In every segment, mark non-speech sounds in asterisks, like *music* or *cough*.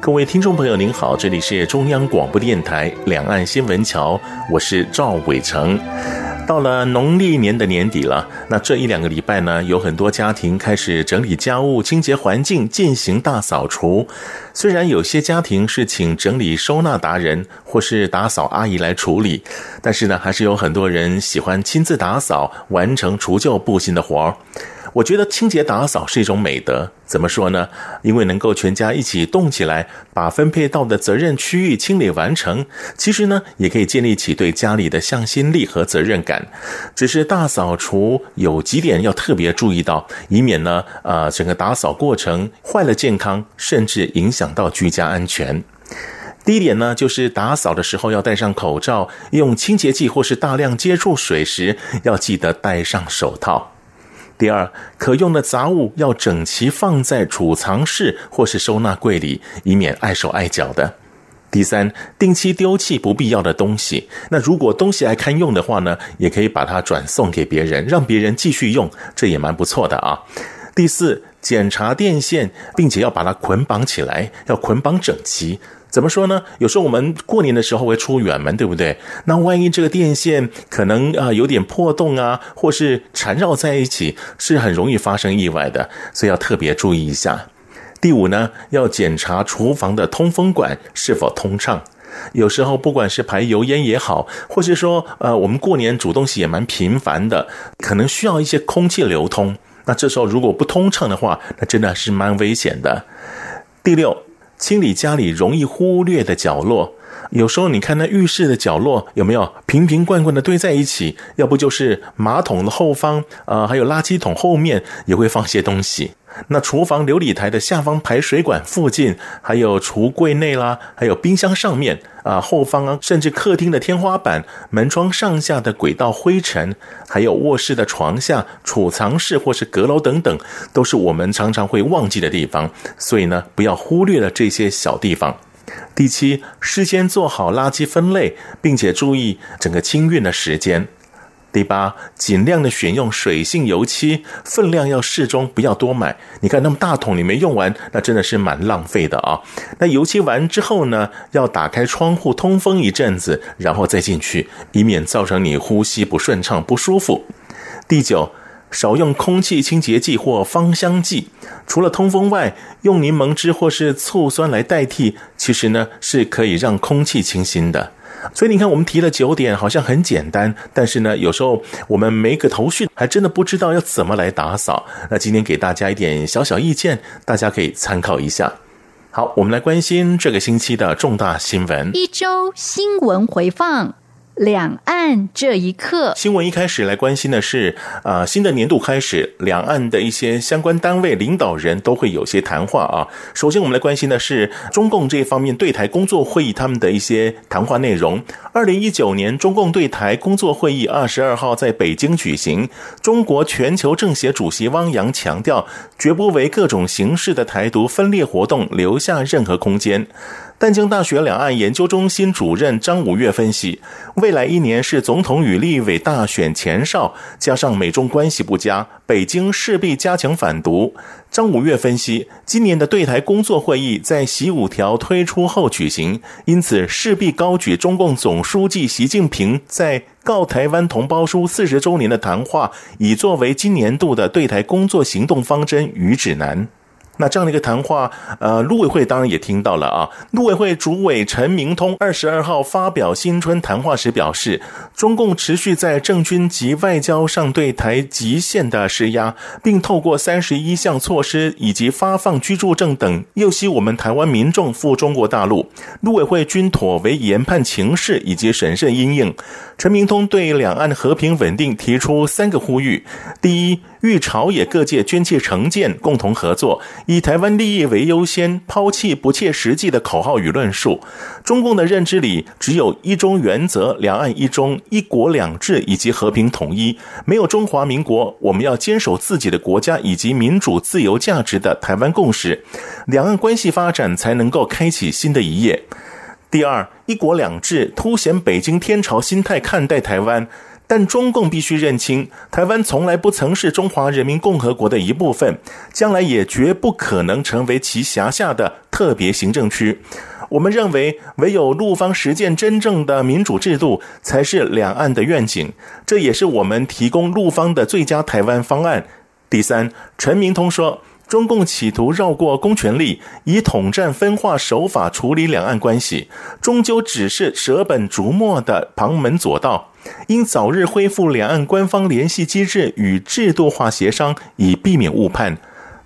各位听众朋友，您好，这里是中央广播电台两岸新闻桥，我是赵伟成。到了农历年的年底了，那这一两个礼拜呢，有很多家庭开始整理家务、清洁环境，进行大扫除。虽然有些家庭是请整理收纳达人或是打扫阿姨来处理，但是呢，还是有很多人喜欢亲自打扫，完成除旧布新的活儿。我觉得清洁打扫是一种美德，怎么说呢？因为能够全家一起动起来，把分配到的责任区域清理完成，其实呢，也可以建立起对家里的向心力和责任感。只是大扫除有几点要特别注意到，以免呢，呃，整个打扫过程坏了健康，甚至影响到居家安全。第一点呢，就是打扫的时候要戴上口罩，用清洁剂或是大量接触水时，要记得戴上手套。第二，可用的杂物要整齐放在储藏室或是收纳柜里，以免碍手碍脚的。第三，定期丢弃不必要的东西。那如果东西还堪用的话呢，也可以把它转送给别人，让别人继续用，这也蛮不错的啊。第四，检查电线，并且要把它捆绑起来，要捆绑整齐。怎么说呢？有时候我们过年的时候会出远门，对不对？那万一这个电线可能啊有点破洞啊，或是缠绕在一起，是很容易发生意外的，所以要特别注意一下。第五呢，要检查厨房的通风管是否通畅。有时候不管是排油烟也好，或是说呃我们过年煮东西也蛮频繁的，可能需要一些空气流通。那这时候如果不通畅的话，那真的是蛮危险的。第六。清理家里容易忽略的角落，有时候你看那浴室的角落有没有瓶瓶罐罐的堆在一起？要不就是马桶的后方，呃，还有垃圾桶后面也会放些东西。那厨房琉璃台的下方排水管附近，还有橱柜内啦，还有冰箱上面啊，后方啊，甚至客厅的天花板、门窗上下的轨道灰尘，还有卧室的床下、储藏室或是阁楼等等，都是我们常常会忘记的地方。所以呢，不要忽略了这些小地方。第七，事先做好垃圾分类，并且注意整个清运的时间。第八，尽量的选用水性油漆，分量要适中，不要多买。你看那么大桶你没用完，那真的是蛮浪费的啊。那油漆完之后呢，要打开窗户通风一阵子，然后再进去，以免造成你呼吸不顺畅、不舒服。第九，少用空气清洁剂或芳香剂，除了通风外，用柠檬汁或是醋酸来代替，其实呢是可以让空气清新的。所以你看，我们提了九点，好像很简单，但是呢，有时候我们没个头绪，还真的不知道要怎么来打扫。那今天给大家一点小小意见，大家可以参考一下。好，我们来关心这个星期的重大新闻。一周新闻回放。两岸这一刻，新闻一开始来关心的是，啊、呃，新的年度开始，两岸的一些相关单位领导人都会有些谈话啊。首先，我们来关心的是中共这方面对台工作会议他们的一些谈话内容。二零一九年中共对台工作会议二十二号在北京举行，中国全球政协主席汪洋强调，绝不为各种形式的台独分裂活动留下任何空间。淡江大学两岸研究中心主任张五岳分析，未来一年是总统与立委大选前哨，加上美中关系不佳，北京势必加强反独。张五岳分析，今年的对台工作会议在习五条推出后举行，因此势必高举中共总书记习近平在《告台湾同胞书》四十周年的谈话，以作为今年度的对台工作行动方针与指南。那这样的一个谈话，呃，陆委会当然也听到了啊。陆委会主委陈明通二十二号发表新春谈话时表示，中共持续在政军及外交上对台极限的施压，并透过三十一项措施以及发放居住证等，诱袭我们台湾民众赴中国大陆。陆委会均妥为研判情势以及审慎因应。陈明通对两岸和平稳定提出三个呼吁：第一，欲朝野各界捐弃成见，共同合作，以台湾利益为优先，抛弃不切实际的口号与论述。中共的认知里只有一中原则、两岸一中、一国两制以及和平统一，没有中华民国。我们要坚守自己的国家以及民主自由价值的台湾共识，两岸关系发展才能够开启新的一页。第二，一国两制凸显北京天朝心态看待台湾，但中共必须认清，台湾从来不曾是中华人民共和国的一部分，将来也绝不可能成为其辖下的特别行政区。我们认为，唯有陆方实践真正的民主制度，才是两岸的愿景，这也是我们提供陆方的最佳台湾方案。第三，陈明通说。中共企图绕过公权力，以统战分化手法处理两岸关系，终究只是舍本逐末的旁门左道。应早日恢复两岸官方联系机制与制度化协商，以避免误判。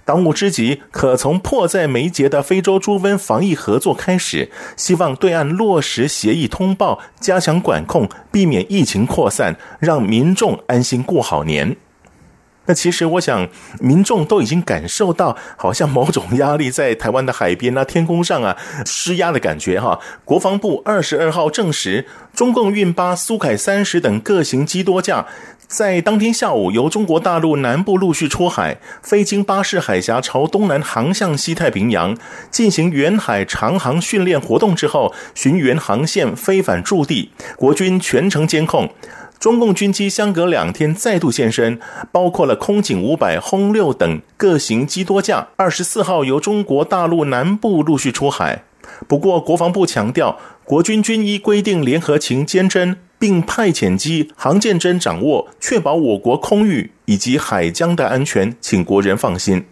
当务之急，可从迫在眉睫的非洲猪瘟防疫合作开始，希望对岸落实协议通报，加强管控，避免疫情扩散，让民众安心过好年。那其实我想，民众都已经感受到，好像某种压力在台湾的海边啊、天空上啊施压的感觉哈。国防部二十二号证实，中共运八、苏凯三十等各型机多架，在当天下午由中国大陆南部陆续出海，飞经巴士海峡，朝东南航向西太平洋，进行远海长航训练活动之后，循原航线飞返驻地，国军全程监控。中共军机相隔两天再度现身，包括了空警五百、轰六等各型机多架。二十四号由中国大陆南部陆续出海。不过，国防部强调，国军军依规定联合勤监侦，并派遣机航舰侦掌握，确保我国空域以及海疆的安全，请国人放心。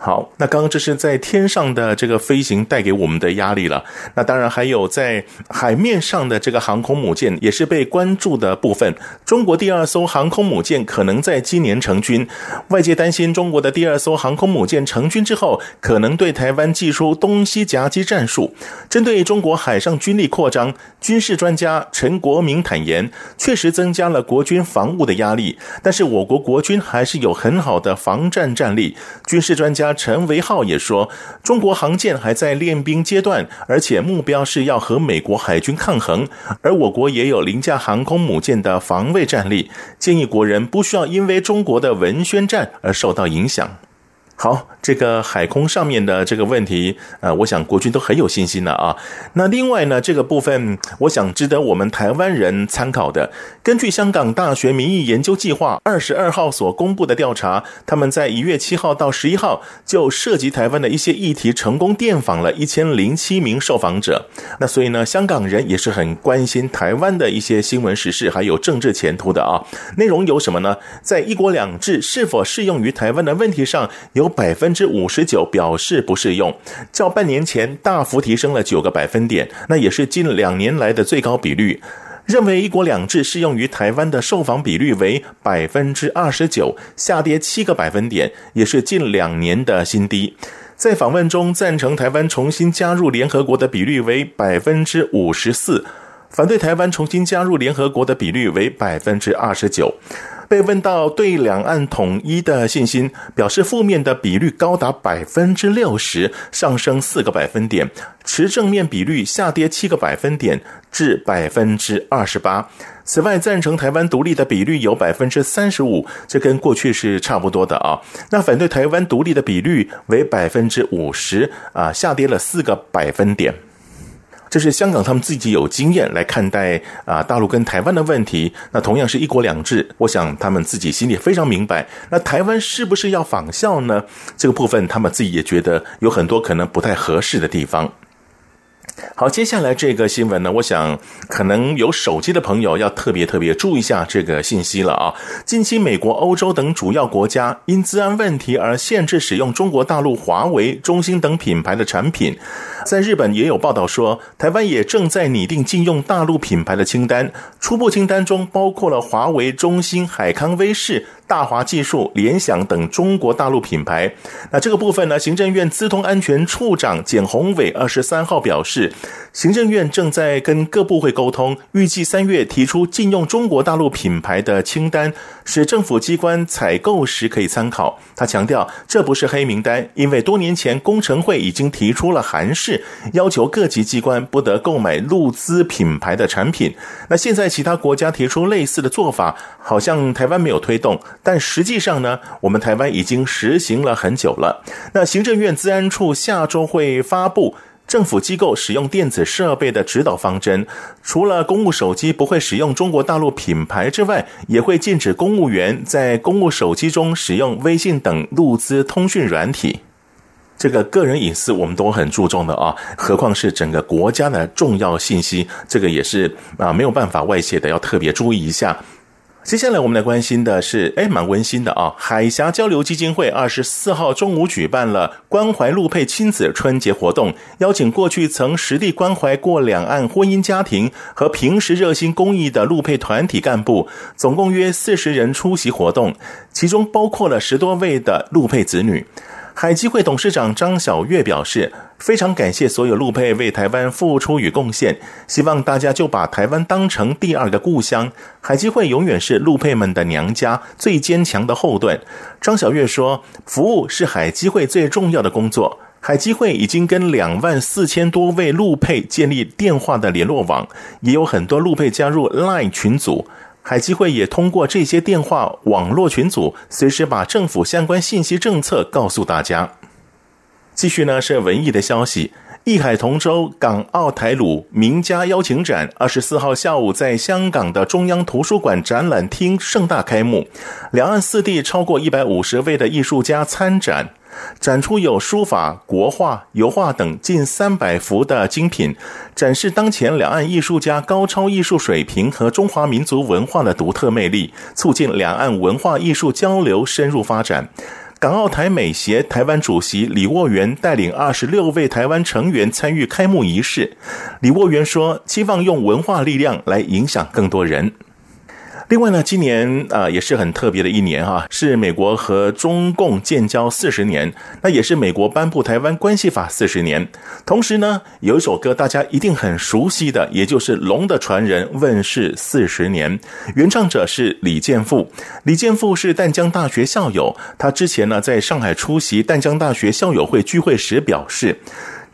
好，那刚刚这是在天上的这个飞行带给我们的压力了。那当然还有在海面上的这个航空母舰也是被关注的部分。中国第二艘航空母舰可能在今年成军，外界担心中国的第二艘航空母舰成军之后，可能对台湾祭出东西夹击战术。针对中国海上军力扩张，军事专家陈国明坦言，确实增加了国军防务的压力，但是我国国军还是有很好的防战战力。军事专家。陈维浩也说，中国航舰还在练兵阶段，而且目标是要和美国海军抗衡，而我国也有凌驾航空母舰的防卫战力，建议国人不需要因为中国的文宣战而受到影响。好，这个海空上面的这个问题，呃，我想国军都很有信心了啊。那另外呢，这个部分我想值得我们台湾人参考的。根据香港大学民意研究计划二十二号所公布的调查，他们在一月七号到十一号就涉及台湾的一些议题，成功电访了一千零七名受访者。那所以呢，香港人也是很关心台湾的一些新闻时事，还有政治前途的啊。内容有什么呢？在一国两制是否适用于台湾的问题上，有。百分之五十九表示不适用，较半年前大幅提升了九个百分点，那也是近两年来的最高比率。认为一国两制适用于台湾的受访比率为百分之二十九，下跌七个百分点，也是近两年的新低。在访问中，赞成台湾重新加入联合国的比率为百分之五十四，反对台湾重新加入联合国的比率为百分之二十九。被问到对两岸统一的信心，表示负面的比率高达百分之六十，上升四个百分点；持正面比率下跌七个百分点至百分之二十八。此外，赞成台湾独立的比率有百分之三十五，这跟过去是差不多的啊。那反对台湾独立的比率为百分之五十，啊，下跌了四个百分点。这是香港他们自己有经验来看待啊大陆跟台湾的问题，那同样是一国两制，我想他们自己心里非常明白。那台湾是不是要仿效呢？这个部分他们自己也觉得有很多可能不太合适的地方。好，接下来这个新闻呢，我想可能有手机的朋友要特别特别注意一下这个信息了啊。近期，美国、欧洲等主要国家因资安问题而限制使用中国大陆华为、中兴等品牌的产品。在日本也有报道说，台湾也正在拟定禁用大陆品牌的清单，初步清单中包括了华为、中兴、海康威视。大华技术、联想等中国大陆品牌，那这个部分呢？行政院资通安全处长简宏伟二十三号表示，行政院正在跟各部会沟通，预计三月提出禁用中国大陆品牌的清单，使政府机关采购时可以参考。他强调，这不是黑名单，因为多年前工程会已经提出了函释，要求各级机关不得购买陆资品牌的产品。那现在其他国家提出类似的做法，好像台湾没有推动。但实际上呢，我们台湾已经实行了很久了。那行政院资安处下周会发布政府机构使用电子设备的指导方针，除了公务手机不会使用中国大陆品牌之外，也会禁止公务员在公务手机中使用微信等录资通讯软体。这个个人隐私我们都很注重的啊，何况是整个国家的重要信息，这个也是啊没有办法外泄的，要特别注意一下。接下来我们来关心的是，哎，蛮温馨的啊！海峡交流基金会二十四号中午举办了关怀陆配亲子春节活动，邀请过去曾实地关怀过两岸婚姻家庭和平时热心公益的陆配团体干部，总共约四十人出席活动，其中包括了十多位的陆配子女。海基会董事长张晓月表示，非常感谢所有陆配为台湾付出与贡献，希望大家就把台湾当成第二个故乡。海基会永远是陆配们的娘家，最坚强的后盾。张晓月说，服务是海基会最重要的工作。海基会已经跟两万四千多位陆配建立电话的联络网，也有很多陆配加入 LINE 群组。海基会也通过这些电话网络群组，随时把政府相关信息政策告诉大家。继续呢是文艺的消息，艺海同舟港澳台鲁名家邀请展，二十四号下午在香港的中央图书馆展览厅盛大开幕，两岸四地超过一百五十位的艺术家参展。展出有书法、国画、油画等近三百幅的精品，展示当前两岸艺术家高超艺术水平和中华民族文化的独特魅力，促进两岸文化艺术交流深入发展。港澳台美协台湾主席李沃元带领二十六位台湾成员参与开幕仪式。李沃元说：“期望用文化力量来影响更多人。”另外呢，今年啊、也是很特别的一年哈，是美国和中共建交四十年，那也是美国颁布台湾关系法四十年。同时呢，有一首歌大家一定很熟悉的，也就是《龙的传人》问世四十年，原唱者是李健富。李健富是淡江大学校友，他之前呢在上海出席淡江大学校友会聚会时表示。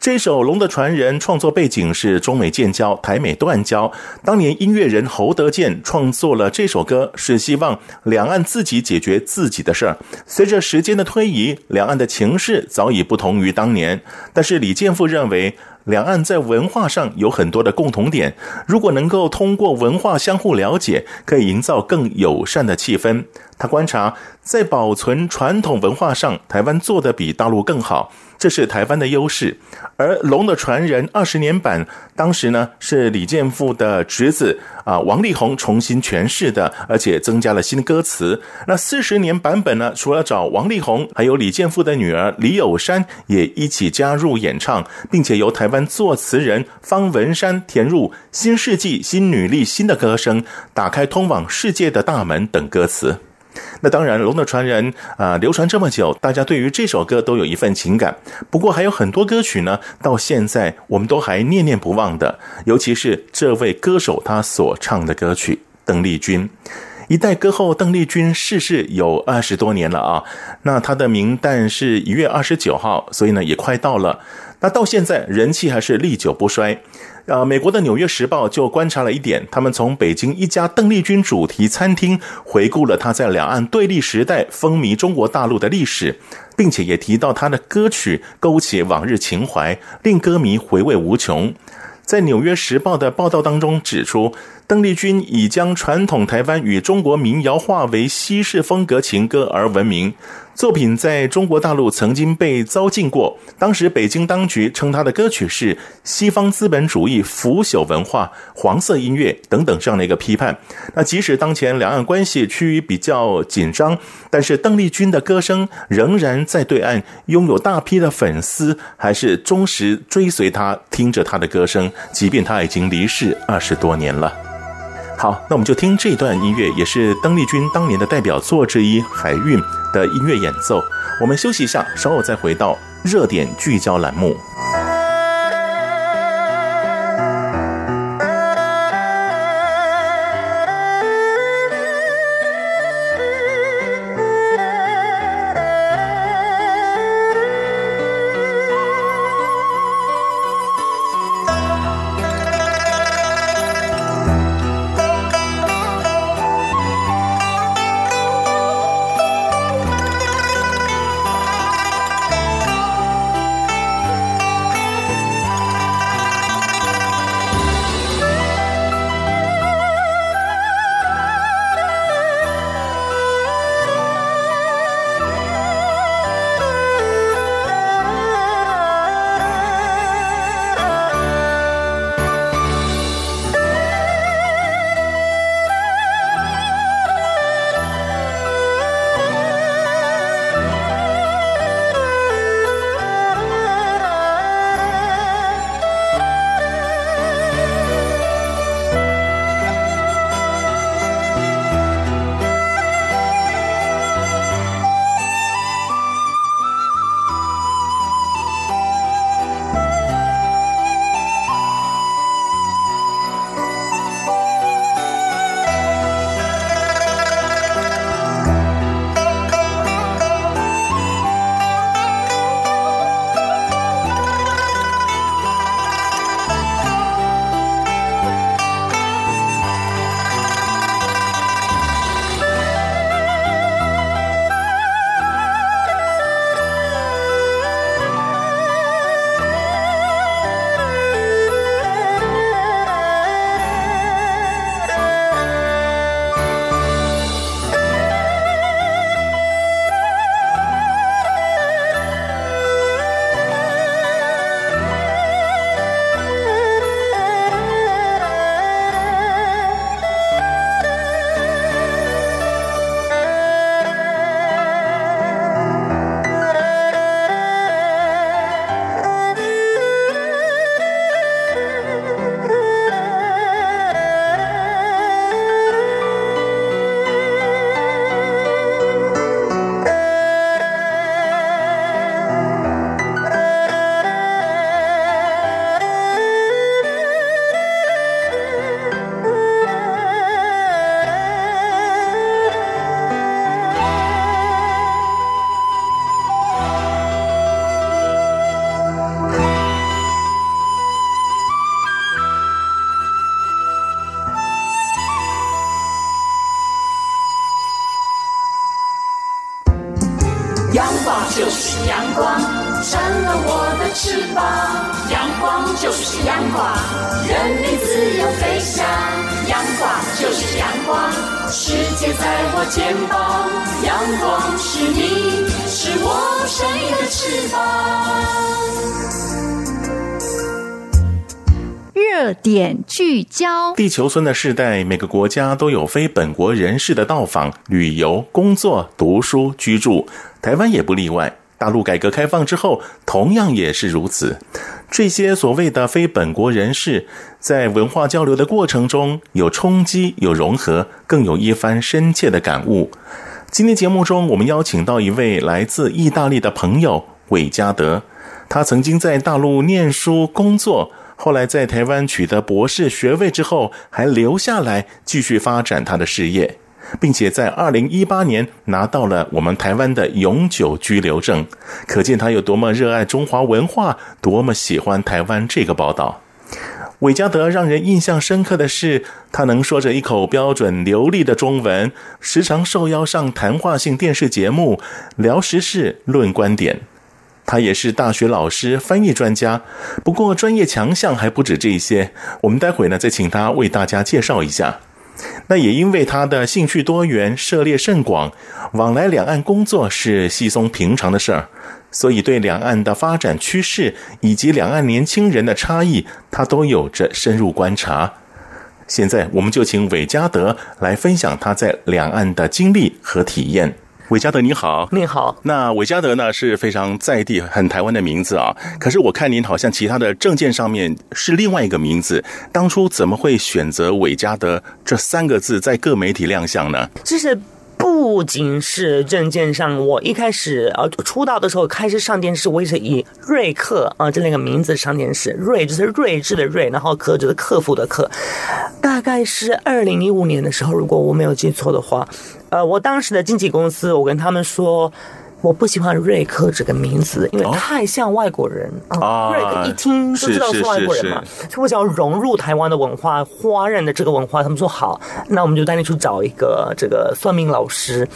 这首《龙的传人》创作背景是中美建交、台美断交。当年音乐人侯德健创作了这首歌，是希望两岸自己解决自己的事儿。随着时间的推移，两岸的情势早已不同于当年。但是李健富认为，两岸在文化上有很多的共同点，如果能够通过文化相互了解，可以营造更友善的气氛。他观察，在保存传统文化上，台湾做得比大陆更好。这是台湾的优势，而《龙的传人》二十年版当时呢是李健富的侄子啊王力宏重新诠释的，而且增加了新歌词。那四十年版本呢，除了找王力宏，还有李健富的女儿李友山也一起加入演唱，并且由台湾作词人方文山填入“新世纪新女力新的歌声，打开通往世界的大门”等歌词。*laughs* 那当然，《龙的传人》啊、流传这么久，大家对于这首歌都有一份情感。不过，还有很多歌曲呢，到现在我们都还念念不忘的。尤其是这位歌手他所唱的歌曲，邓丽君。一代歌后邓丽君逝世有二十多年了啊。那她的名旦是一月二十九号，所以呢，也快到了。那到现在人气还是历久不衰。呃，美国的《纽约时报》就观察了一点，他们从北京一家邓丽君主题餐厅回顾了她在两岸对立时代风靡中国大陆的历史，并且也提到她的歌曲勾起往日情怀，令歌迷回味无穷。在《纽约时报》的报道当中指出，邓丽君以将传统台湾与中国民谣化为西式风格情歌而闻名。作品在中国大陆曾经被遭禁过，当时北京当局称他的歌曲是西方资本主义腐朽文化、黄色音乐等等这样的一个批判。那即使当前两岸关系趋于比较紧张，但是邓丽君的歌声仍然在对岸拥有大批的粉丝，还是忠实追随他，听着他的歌声，即便他已经离世二十多年了。好，那我们就听这段音乐，也是邓丽君当年的代表作之一《海韵》的音乐演奏。我们休息一下，稍后再回到热点聚焦栏目。点聚焦地球村的世代，每个国家都有非本国人士的到访、旅游、工作、读书、居住，台湾也不例外。大陆改革开放之后，同样也是如此。这些所谓的非本国人士，在文化交流的过程中，有冲击，有融合，更有一番深切的感悟。今天节目中，我们邀请到一位来自意大利的朋友韦嘉德，他曾经在大陆念书工作。后来在台湾取得博士学位之后，还留下来继续发展他的事业，并且在二零一八年拿到了我们台湾的永久居留证，可见他有多么热爱中华文化，多么喜欢台湾这个宝岛。韦家德让人印象深刻的是，他能说着一口标准流利的中文，时常受邀上谈话性电视节目，聊时事、论观点。他也是大学老师、翻译专家。不过，专业强项还不止这些。我们待会呢，再请他为大家介绍一下。那也因为他的兴趣多元、涉猎甚广，往来两岸工作是稀松平常的事儿，所以对两岸的发展趋势以及两岸年轻人的差异，他都有着深入观察。现在，我们就请韦嘉德来分享他在两岸的经历和体验。韦嘉德，你好，你好。那韦嘉德呢，是非常在地、很台湾的名字啊。可是我看您好像其他的证件上面是另外一个名字，当初怎么会选择韦嘉德这三个字在各媒体亮相呢？就是。不仅是证件上，我一开始呃出道的时候开始上电视，我也是以瑞克啊这两个名字上电视。瑞就是睿智的睿，然后克就是克服的克。大概是二零一五年的时候，如果我没有记错的话，呃，我当时的经纪公司，我跟他们说。我不喜欢瑞克这个名字，因为太像外国人啊。瑞克一听就知道是外国人嘛，所以我想要融入台湾的文化，华人的这个文化。他们说好，那我们就带你去找一个这个算命老师。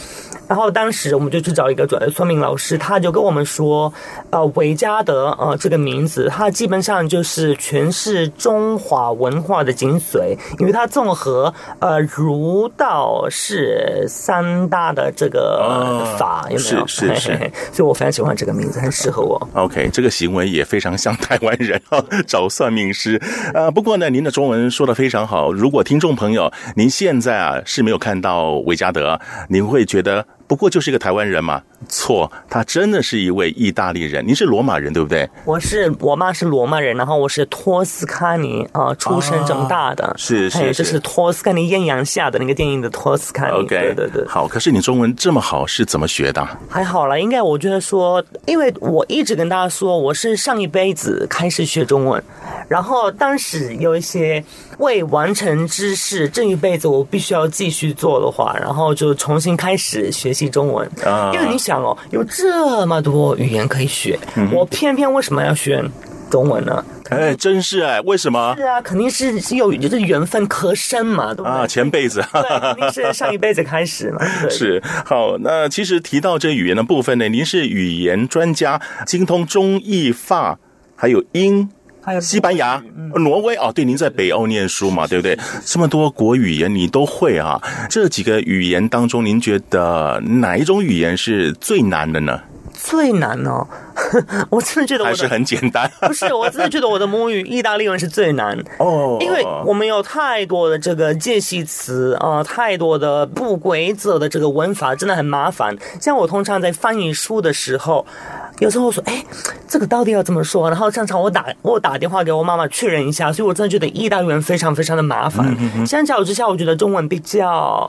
然后当时我们就去找一个转算命老师，他就跟我们说，呃，维嘉德呃这个名字，它基本上就是诠释中华文化的精髓，因为它综合呃儒道释三大的这个法，有没有？是是。是，*laughs* 所以我非常喜欢这个名字，很适合我。OK，这个行为也非常像台湾人啊，*laughs* 找算命师。呃，不过呢，您的中文说的非常好。如果听众朋友您现在啊是没有看到韦嘉德，您会觉得。不过就是一个台湾人嘛？错，他真的是一位意大利人。您是罗马人对不对？我是，我妈是罗马人，然后我是托斯卡尼啊、呃、出生长大的。是是是，这是托斯卡尼艳阳下的那个电影的托斯卡尼。OK，对对对。好，可是你中文这么好，是怎么学的？还好啦，应该我觉得说，因为我一直跟大家说，我是上一辈子开始学中文，然后当时有一些未完成之事，这一辈子我必须要继续做的话，然后就重新开始学习。中文啊，因为你想哦，有这么多语言可以学，嗯、我偏偏为什么要学中文呢？哎，真是哎，为什么？是啊，肯定是有就是缘分可深嘛，对不对？啊，前辈子，对，肯定是上一辈子开始嘛。*laughs* 对是好，那其实提到这语言的部分呢，您是语言专家，精通中意法还有英。西班牙、挪威哦，对，您在北欧念书嘛，对不对？这么多国语言你都会啊？这几个语言当中，您觉得哪一种语言是最难的呢？最难哦，*laughs* 我真的觉得我还是很简单。*laughs* 不是，我真的觉得我的母语意大利文是最难哦，因为我们有太多的这个介系词啊，太多的不规则的这个文法，真的很麻烦。像我通常在翻译书的时候。有时候我说，哎，这个到底要怎么说？然后常常我打我打电话给我妈妈确认一下，所以我真的觉得意大利文非常非常的麻烦。相较之下，我觉得中文比较。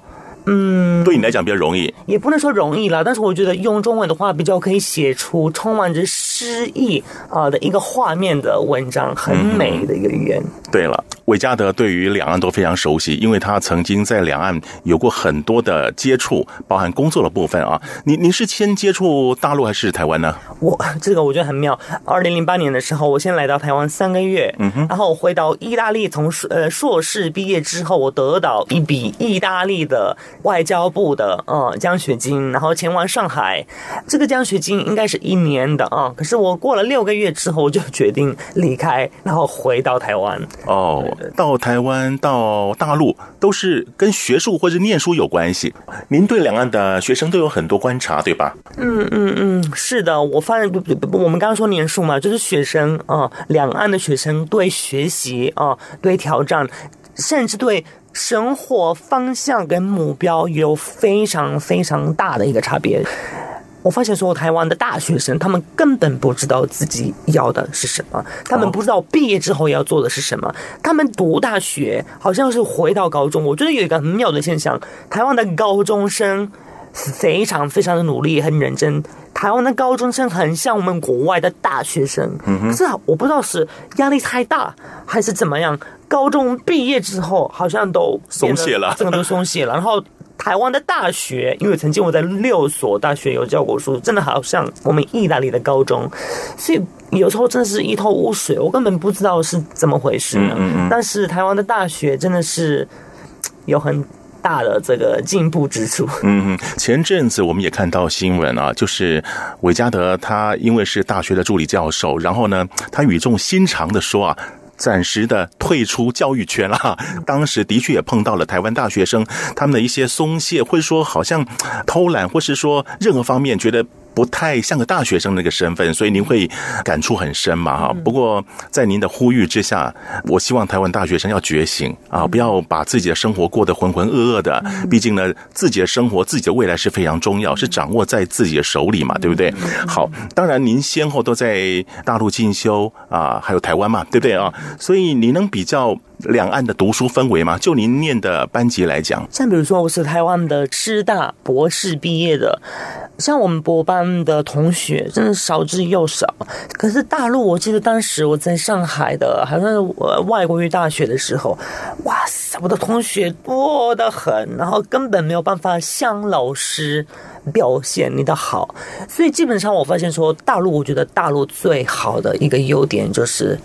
嗯，对你来讲比较容易，也不能说容易啦，但是我觉得用中文的话，比较可以写出充满着诗意啊的一个画面的文章，很美的一个语言。嗯、对了，韦嘉德对于两岸都非常熟悉，因为他曾经在两岸有过很多的接触，包含工作的部分啊。你您是先接触大陆还是台湾呢？我这个我觉得很妙。二零零八年的时候，我先来到台湾三个月，嗯哼，然后我回到意大利，从呃硕士毕业之后，我得到一笔意大利的。外交部的嗯奖学金，然后前往上海，这个奖学金应该是一年的啊。可是我过了六个月之后，我就决定离开，然后回到台湾。哦，到台湾到大陆都是跟学术或者念书有关系。您对两岸的学生都有很多观察，对吧？嗯嗯嗯，是的。我发现我们刚刚说念书嘛，就是学生啊，两岸的学生对学习啊，对挑战，甚至对。生活方向跟目标有非常非常大的一个差别。我发现所有，台湾的大学生他们根本不知道自己要的是什么，他们不知道毕业之后要做的是什么。他们读大学好像是回到高中。我觉得有一个很妙的现象，台湾的高中生非常非常的努力，很认真。台湾的高中生很像我们国外的大学生，可是我不知道是压力太大还是怎么样。高中毕业之后，好像都松懈了，这个都松懈了。然后台湾的大学，因为曾经我在六所大学有教过书，真的好像我们意大利的高中，所以有时候真的是一头雾水，我根本不知道是怎么回事呢。但是台湾的大学真的是有很。大的这个进步之处。嗯，前阵子我们也看到新闻啊，就是韦嘉德他因为是大学的助理教授，然后呢，他语重心长的说啊。暂时的退出教育圈了。*laughs* 当时的确也碰到了台湾大学生他们的一些松懈，或者说好像偷懒，或是说任何方面觉得。不太像个大学生那个身份，所以您会感触很深嘛哈。不过在您的呼吁之下，我希望台湾大学生要觉醒啊，不要把自己的生活过得浑浑噩噩的。毕竟呢，自己的生活、自己的未来是非常重要，是掌握在自己的手里嘛，对不对？好，当然您先后都在大陆进修啊，还有台湾嘛，对不对啊？所以你能比较两岸的读书氛围吗？就您念的班级来讲，像比如说我是台湾的师大博士毕业的，像我们博班的同学真的少之又少。可是大陆，我记得当时我在上海的，好像是外国语大学的时候，哇塞，我的同学多得很，然后根本没有办法向老师表现你的好。所以基本上我发现说，大陆，我觉得大陆最好的一个优点就是。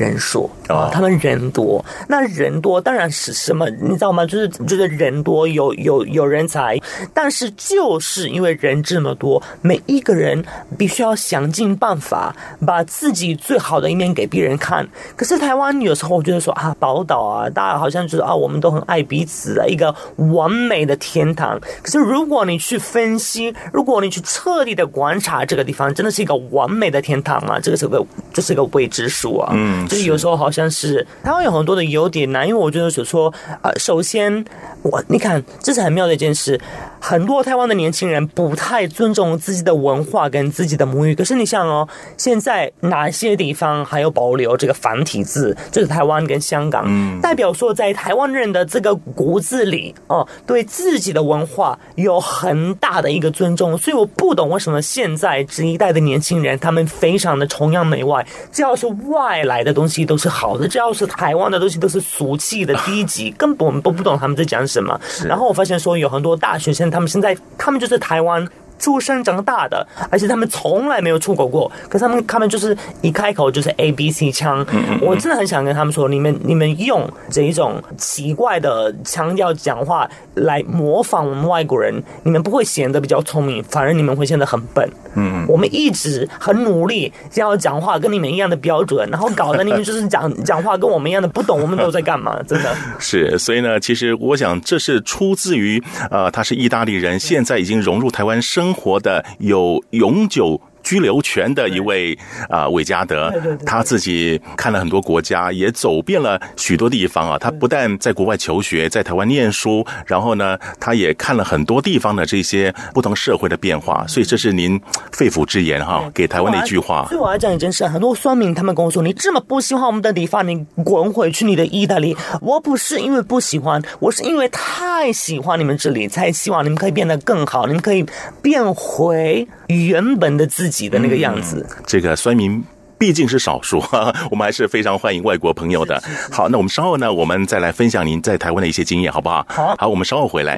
人数啊，他们人多，那人多当然是什么？你知道吗？就是就是人多有有有人才，但是就是因为人这么多，每一个人必须要想尽办法把自己最好的一面给别人看。可是台湾有时候我觉得说啊，宝岛啊，大家好像就是啊，我们都很爱彼此的一个完美的天堂。可是如果你去分析，如果你去彻底的观察这个地方，真的是一个完美的天堂吗？这个是个这是个未知数啊。嗯。就是有时候好像是台湾有很多的优点呢，因为我觉得所说，呃，首先我你看，这是很妙的一件事。很多台湾的年轻人不太尊重自己的文化跟自己的母语，可是你想哦，现在哪些地方还有保留这个繁体字？就是台湾跟香港，嗯代表说在台湾人的这个骨子里哦，对自己的文化有很大的一个尊重。所以我不懂为什么现在这一代的年轻人他们非常的崇洋媚外，只要是外来的东西都是好的，只要是台湾的东西都是俗气的低级，根本我们都不懂他们在讲什么。然后我发现说有很多大学生。他们现在，他们就是台湾出生长大的，而且他们从来没有出国过。可是他们，他们就是一开口就是 A B C 腔。我真的很想跟他们说，你们，你们用这一种奇怪的腔调讲话来模仿我们外国人，你们不会显得比较聪明，反而你们会显得很笨。嗯，我们一直很努力，要讲话跟你们一样的标准，然后搞得你们就是讲讲话跟我们一样的不懂，我们都在干嘛？*laughs* 真的是。所以呢，其实我想这是出自于呃，他是意大利人，现在已经融入台湾生。活的有永久居留权的一位啊，韦嘉德，他自己看了很多国家，也走遍了许多地方啊。他不但在国外求学，在台湾念书，然后呢，他也看了很多地方的这些不同社会的变化。所以这是您肺腑之言哈，给台湾的一句话。对我来讲一件事，很多酸民他们跟我说：“你这么不喜欢我们的地方，你滚回去你的意大利。”我不是因为不喜欢，我是因为太喜欢你们这里，才希望你们可以变得更好，你们可以变回原本的自己。的那个样子，嗯、这个酸民毕竟是少数，*laughs* 我们还是非常欢迎外国朋友的。是是是好，那我们稍后呢，我们再来分享您在台湾的一些经验，好不好？好，好，我们稍后回来。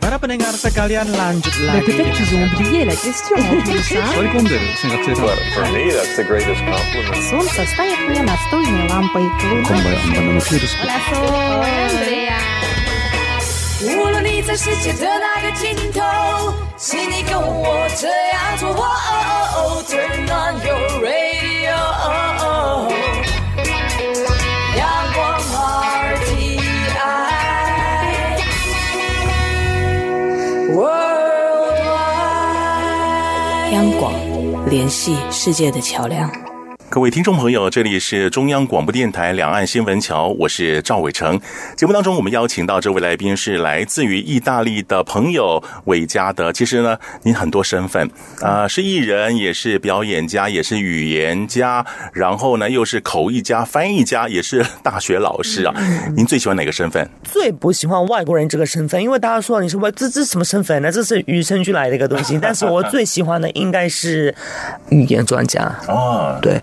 无论你在世界的哪个尽头，请你跟我这样做。哦哦哦哦 Turn on your radio。阳光 RTI。央广联系世界的桥梁。各位听众朋友，这里是中央广播电台两岸新闻桥，我是赵伟成。节目当中，我们邀请到这位来宾是来自于意大利的朋友韦嘉德。其实呢，您很多身份啊、呃，是艺人，也是表演家，也是语言家，然后呢，又是口译家、翻译家，也是大学老师啊。您最喜欢哪个身份？最不喜欢外国人这个身份，因为大家说你是外，这这什么身份呢？这是与生俱来的一个东西。*laughs* 但是我最喜欢的应该是语言专家哦，对。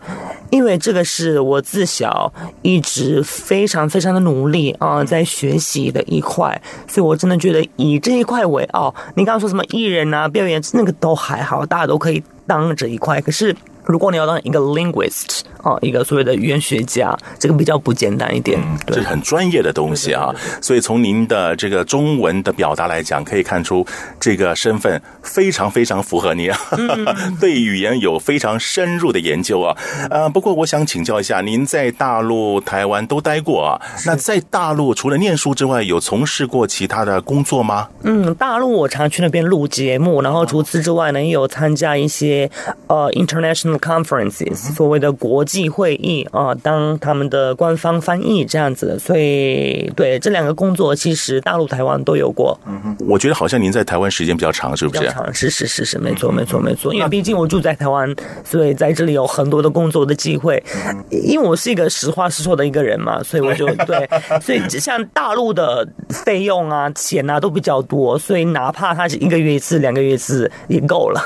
因为这个是我自小一直非常非常的努力啊，在学习的一块，所以我真的觉得以这一块为傲。你刚刚说什么艺人啊、表演那个都还好，大家都可以当这一块。可是如果你要当一个 linguist 啊，一个所谓的语言学家，这个比较不简单一点，嗯、对这是很专业的东西啊。所以从您的这个中文的表达来讲，可以看出这个身份非常非常符合你 *laughs* 对语言有非常深入的研究啊。呃，不过我想请教一下，您在大陆、台湾都待过啊？那在大陆除了念书之外，有从事过其他的工作吗？嗯，大陆我常去那边录节目，然后除此之外呢，也有参加一些呃 international conferences，所谓的国际会议啊，当他们的官方翻译这样子。所以对这两个工作，其实大陆、台湾都有过。嗯哼，我觉得好像您在台湾时间比较长，是不是？比较长，是是是是，没错没错没错。因为毕竟我住在台湾，所以在这里有很多的工作的机会。因为我是一个实话实说的一个人嘛，所以我就对，*laughs* 所以像大陆的费用啊、钱啊都比较多，所以哪怕他是一个月一次、两个月一次也够了。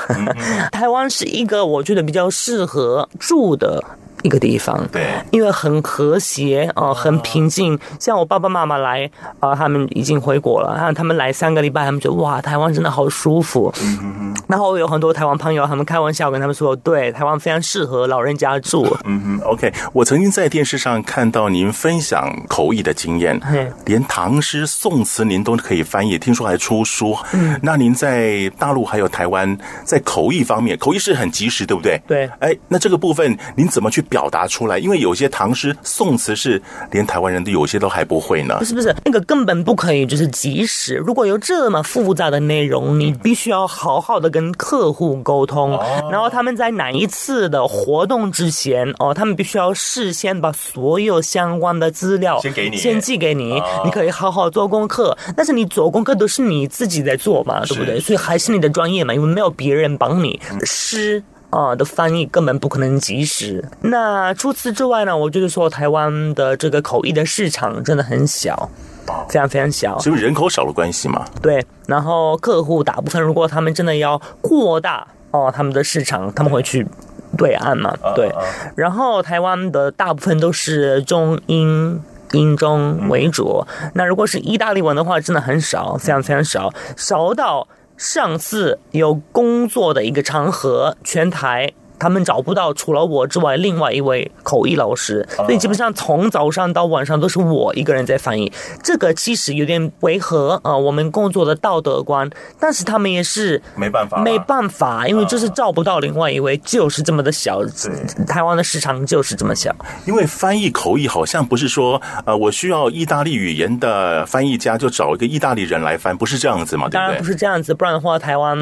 台湾是一个我觉得比较适合住的。一个地方，对，因为很和谐啊、呃，很平静。像我爸爸妈妈来啊、呃，他们已经回国了，然后他们来三个礼拜，他们觉得哇，台湾真的好舒服。嗯哼哼。然后我有很多台湾朋友，他们开玩笑跟他们说，对，台湾非常适合老人家住。嗯哼，OK。我曾经在电视上看到您分享口译的经验，连唐诗宋词您都可以翻译，听说还出书。嗯，那您在大陆还有台湾，在口译方面，口译是很及时，对不对？对。哎，那这个部分您怎么去？表达出来，因为有些唐诗宋词是连台湾人都有些都还不会呢。不是不是，那个根本不可以，就是即时。如果有这么复杂的内容，你必须要好好的跟客户沟通，然后他们在哪一次的活动之前，哦，他们必须要事先把所有相关的资料先给你，先寄给你，你可以好好做功课。但是你做功课都是你自己在做嘛，对不对？所以还是你的专业嘛，因为没有别人帮你。诗。啊，的翻译根本不可能及时。那除此之外呢？我就是说，台湾的这个口译的市场真的很小，非常非常小，是不是人口少的关系嘛？对。然后客户大部分，如果他们真的要扩大哦，他们的市场，他们会去对岸嘛？对。然后台湾的大部分都是中英英中为主。那如果是意大利文的话，真的很少，非常非常少，少到。上次有工作的一个场合，全台。他们找不到除了我之外另外一位口译老师，所以基本上从早上到晚上都是我一个人在翻译。这个其实有点违和啊，我们工作的道德观。但是他们也是没办法，没办法，因为就是找不到另外一位，就是这么的小。台湾的市场就是这么小。因为翻译口译好像不是说，呃，我需要意大利语言的翻译家就找一个意大利人来翻，不是这样子嘛？对不对？当然不是这样子，不然的话，台湾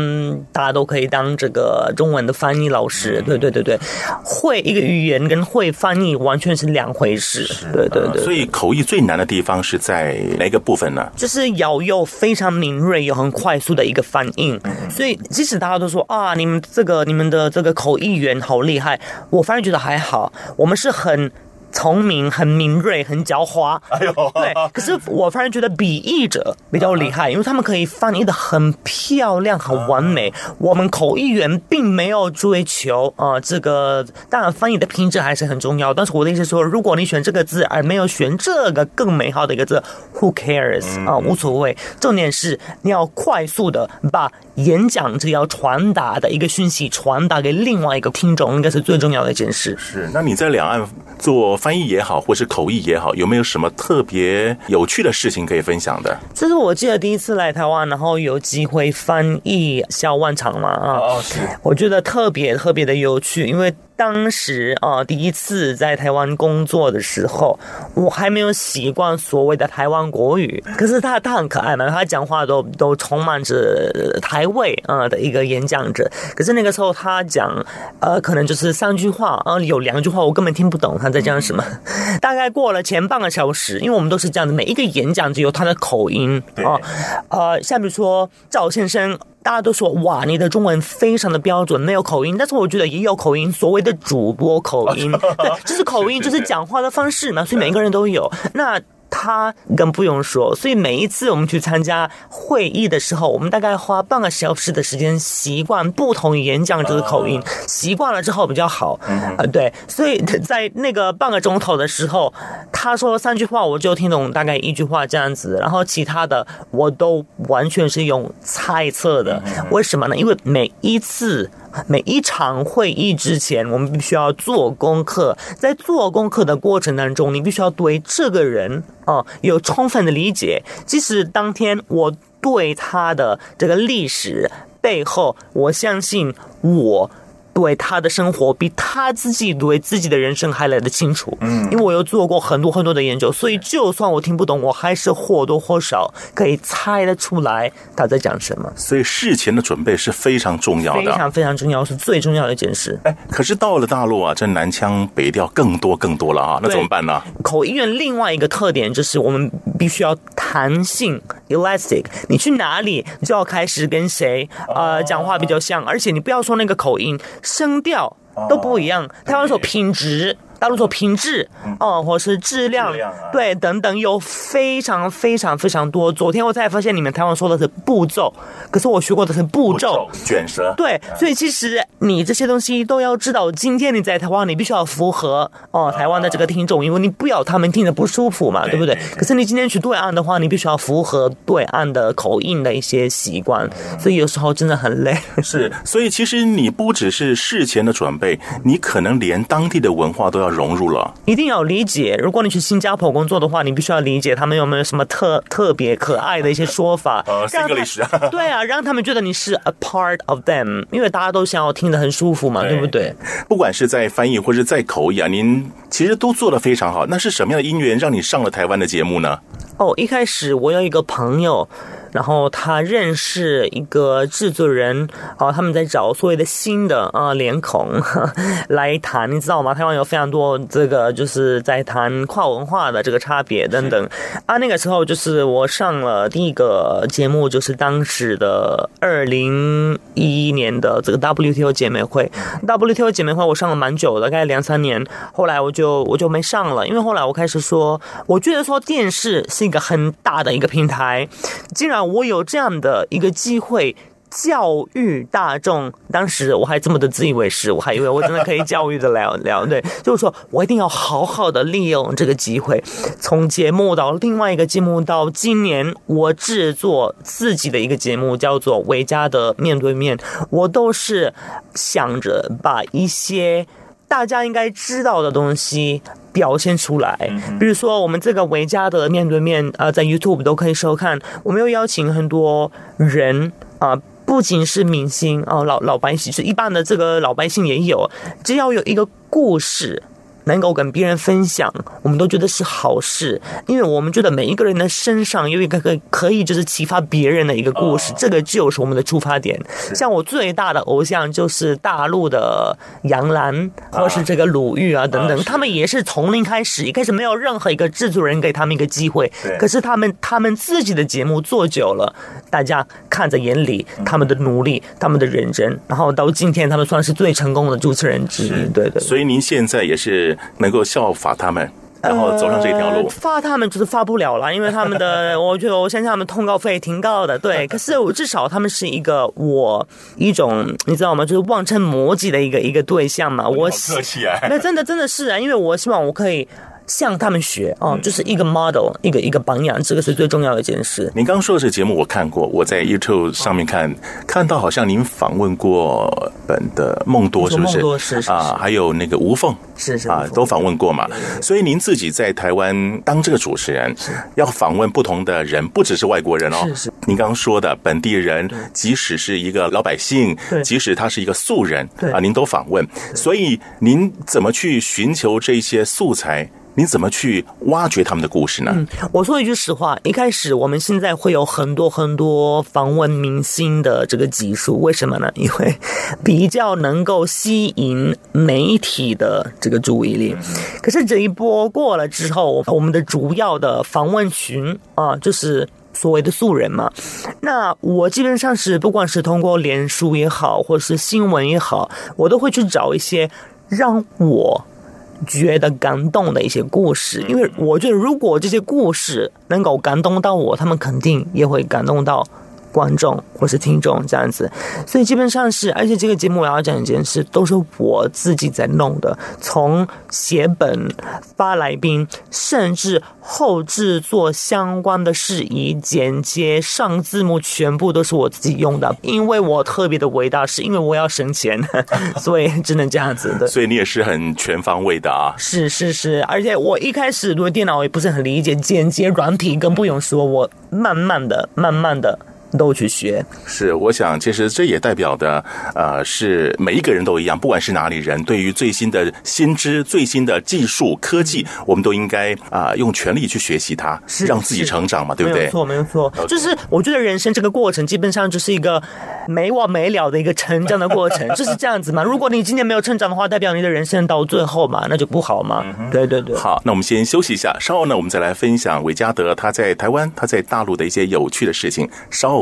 大家都可以当这个中文的翻译老师。对对对对对，会一个语言跟会翻译完全是两回事。对对对，所以口译最难的地方是在哪个部分呢？就是要有非常敏锐又很快速的一个反应。所以即使大家都说啊，你们这个你们的这个口译员好厉害，我反而觉得还好，我们是很。聪明、很敏锐、很狡猾，哎呦，对。可是我反而觉得笔译者比较厉害，因为他们可以翻译的很漂亮、很完美。我们口译员并没有追求啊、呃，这个当然翻译的品质还是很重要。但是我的意思是说，如果你选这个字而没有选这个更美好的一个字，Who cares 啊、呃，无所谓。重点是你要快速的把演讲者要传达的一个讯息传达给另外一个听众，应该是最重要的一件事。是，那你在两岸做翻译也好，或是口译也好，有没有什么特别有趣的事情可以分享的？这是我记得第一次来台湾，然后有机会翻译小万长嘛啊，哦，是，我觉得特别特别的有趣，因为。当时啊，第一次在台湾工作的时候，我还没有习惯所谓的台湾国语。可是他他很可爱嘛，他讲话都都充满着台味啊的一个演讲者。可是那个时候他讲呃，可能就是三句话啊，有两句话我根本听不懂他在讲什么。*laughs* 大概过了前半个小时，因为我们都是这样的，每一个演讲者有他的口音啊，呃，像比如说赵先生。大家都说哇，你的中文非常的标准，没有口音。但是我觉得也有口音，所谓的主播口音，对，就是口音，*laughs* 就是讲话的方式嘛，所以每一个人都有。那。他更不用说，所以每一次我们去参加会议的时候，我们大概花半个小时的时间习惯不同演讲者的口音，习惯了之后比较好。呃，对，所以在那个半个钟头的时候，他说三句话，我就听懂大概一句话这样子，然后其他的我都完全是用猜测的。为什么呢？因为每一次。每一场会议之前，我们必须要做功课。在做功课的过程当中，你必须要对这个人啊、有充分的理解。即使当天我对他的这个历史背后，我相信我。对他的生活比他自己对自己的人生还来得清楚，嗯，因为我有做过很多很多的研究，所以就算我听不懂，我还是或多或少可以猜得出来他在讲什么。所以事前的准备是非常重要的，非常非常重要，是最重要的一件事。哎，可是到了大陆啊，这南腔北调更多更多了啊，那怎么办呢？口音的另外一个特点就是我们必须要弹性 （elastic），你去哪里就要开始跟谁呃讲话比较像，而且你不要说那个口音。声调都不一样，台湾说品质。大陆说品质哦，或是质量，对，等等，有非常非常非常多。昨天我才发现，你们台湾说的是步骤，可是我学过的是步骤卷舌。对，所以其实你这些东西都要知道。今天你在台湾，你必须要符合哦台湾的这个听众，因为你不要他们听着不舒服嘛，对不对？可是你今天去对岸的话，你必须要符合对岸的口音的一些习惯，所以有时候真的很累。是，所以其实你不只是事前的准备，你可能连当地的文化都要。融入了，一定要理解。如果你去新加坡工作的话，你必须要理解他们有没有什么特特别可爱的一些说法。*laughs* 呃，新格里什啊，*laughs* *laughs* 对啊，让他们觉得你是 a part of them，因为大家都想要听得很舒服嘛，对，对不对？不管是在翻译或者在口译啊，您其实都做得非常好。那是什么样的因缘让你上了台湾的节目呢？哦，一开始我有一个朋友。然后他认识一个制作人，啊，他们在找所谓的新的啊脸孔 *laughs* 来谈，你知道吗？台湾有非常多这个就是在谈跨文化的这个差别等等。啊，那个时候就是我上了第一个节目，就是当时的二零一一年的这个 WTO 姐妹会。WTO 姐妹会我上了蛮久的，大概两三年，后来我就我就没上了，因为后来我开始说，我觉得说电视是一个很大的一个平台，竟然。我有这样的一个机会教育大众，当时我还这么的自以为是，我还以为我真的可以教育的了了。对，就是说我一定要好好的利用这个机会，从节目到另外一个节目，到今年我制作自己的一个节目，叫做《维嘉的面对面》，我都是想着把一些大家应该知道的东西。表现出来，比如说我们这个维嘉的面对面啊、呃，在 YouTube 都可以收看。我们又邀请很多人啊、呃，不仅是明星哦、呃，老老百姓，是一般的这个老百姓也有，只要有一个故事。能够跟别人分享，我们都觉得是好事，因为我们觉得每一个人的身上有一个可可以就是启发别人的一个故事，这个就是我们的出发点。像我最大的偶像就是大陆的杨澜，或是这个鲁豫啊等等，他们也是从零开始，一开始没有任何一个制作人给他们一个机会，可是他们他们自己的节目做久了，大家看在眼里，他们的努力，他们的认真，然后到今天他们算是最成功的主持人之一。对对。所以您现在也是。能够效法他们，然后走上这条路。发、呃、他们就是发不了了，因为他们的，*laughs* 我觉得我相信他们通告费挺高的。对，*laughs* 可是我至少他们是一个我一种，你知道吗？就是望尘莫及的一个一个对象嘛。我客气啊，那真的真的是啊，因为我希望我可以。向他们学哦，就是一个 model，一个一个榜样，这个是最重要的一件事。您刚刚说的这个节目我看过，我在 YouTube 上面看，看到好像您访问过本的梦多，是不是？孟多是，是，是啊，还有那个吴凤，是是啊，都访问过嘛。所以您自己在台湾当这个主持人，要访问不同的人，不只是外国人哦。是是。您刚刚说的本地人，即使是一个老百姓，即使他是一个素人，啊，您都访问。所以您怎么去寻求这些素材？你怎么去挖掘他们的故事呢？嗯，我说一句实话，一开始我们现在会有很多很多访问明星的这个技术，为什么呢？因为比较能够吸引媒体的这个注意力。可是这一波过了之后，我们的主要的访问群啊，就是所谓的素人嘛。那我基本上是不管是通过脸书也好，或是新闻也好，我都会去找一些让我。觉得感动的一些故事，因为我觉得如果这些故事能够感动到我，他们肯定也会感动到观众或是听众这样子，所以基本上是，而且这个节目我要讲一件事，都是我自己在弄的，从写本、发来宾，甚至后制作相关的事宜、剪接、上字幕，全部都是我自己用的。因为我特别的伟大，是因为我要省钱，*laughs* 所以只能这样子的。所以你也是很全方位的啊。是是是，而且我一开始对电脑也不是很理解，剪接软体更不用说，我慢慢的、慢慢的。都去学，是我想，其实这也代表的，呃，是每一个人都一样，不管是哪里人，对于最新的新知、最新的技术科技，我们都应该啊、呃、用全力去学习它，是让自己成长嘛，对不对？没错，没错，就是我觉得人生这个过程基本上就是一个没完没了的一个成长的过程，*laughs* 就是这样子嘛。如果你今年没有成长的话，代表你的人生到最后嘛，那就不好嘛。嗯、对对对。好，那我们先休息一下，稍后呢，我们再来分享韦嘉德他在台湾、他在大陆的一些有趣的事情。稍后。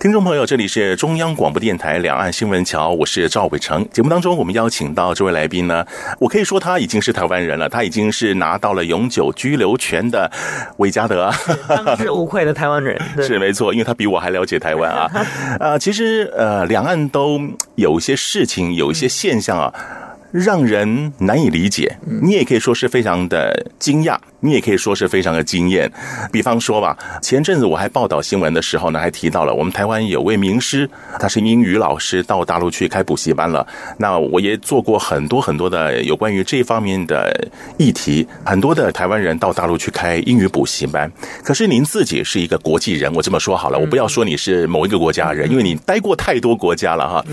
听众朋友，这里是中央广播电台两岸新闻桥，我是赵伟成。节目当中，我们邀请到这位来宾呢，我可以说他已经是台湾人了，他已经是拿到了永久居留权的 *laughs* 韦嘉德，当之无愧的台湾人。*laughs* 是没错，因为他比我还了解台湾啊。呃，其实呃，两岸都有一些事情，有一些现象啊。让人难以理解，你也可以说是非常的惊讶，你也可以说是非常的惊艳。比方说吧，前阵子我还报道新闻的时候呢，还提到了我们台湾有位名师，他是英语老师，到大陆去开补习班了。那我也做过很多很多的有关于这方面的议题，很多的台湾人到大陆去开英语补习班。可是您自己是一个国际人，我这么说好了，我不要说你是某一个国家人，因为你待过太多国家了哈，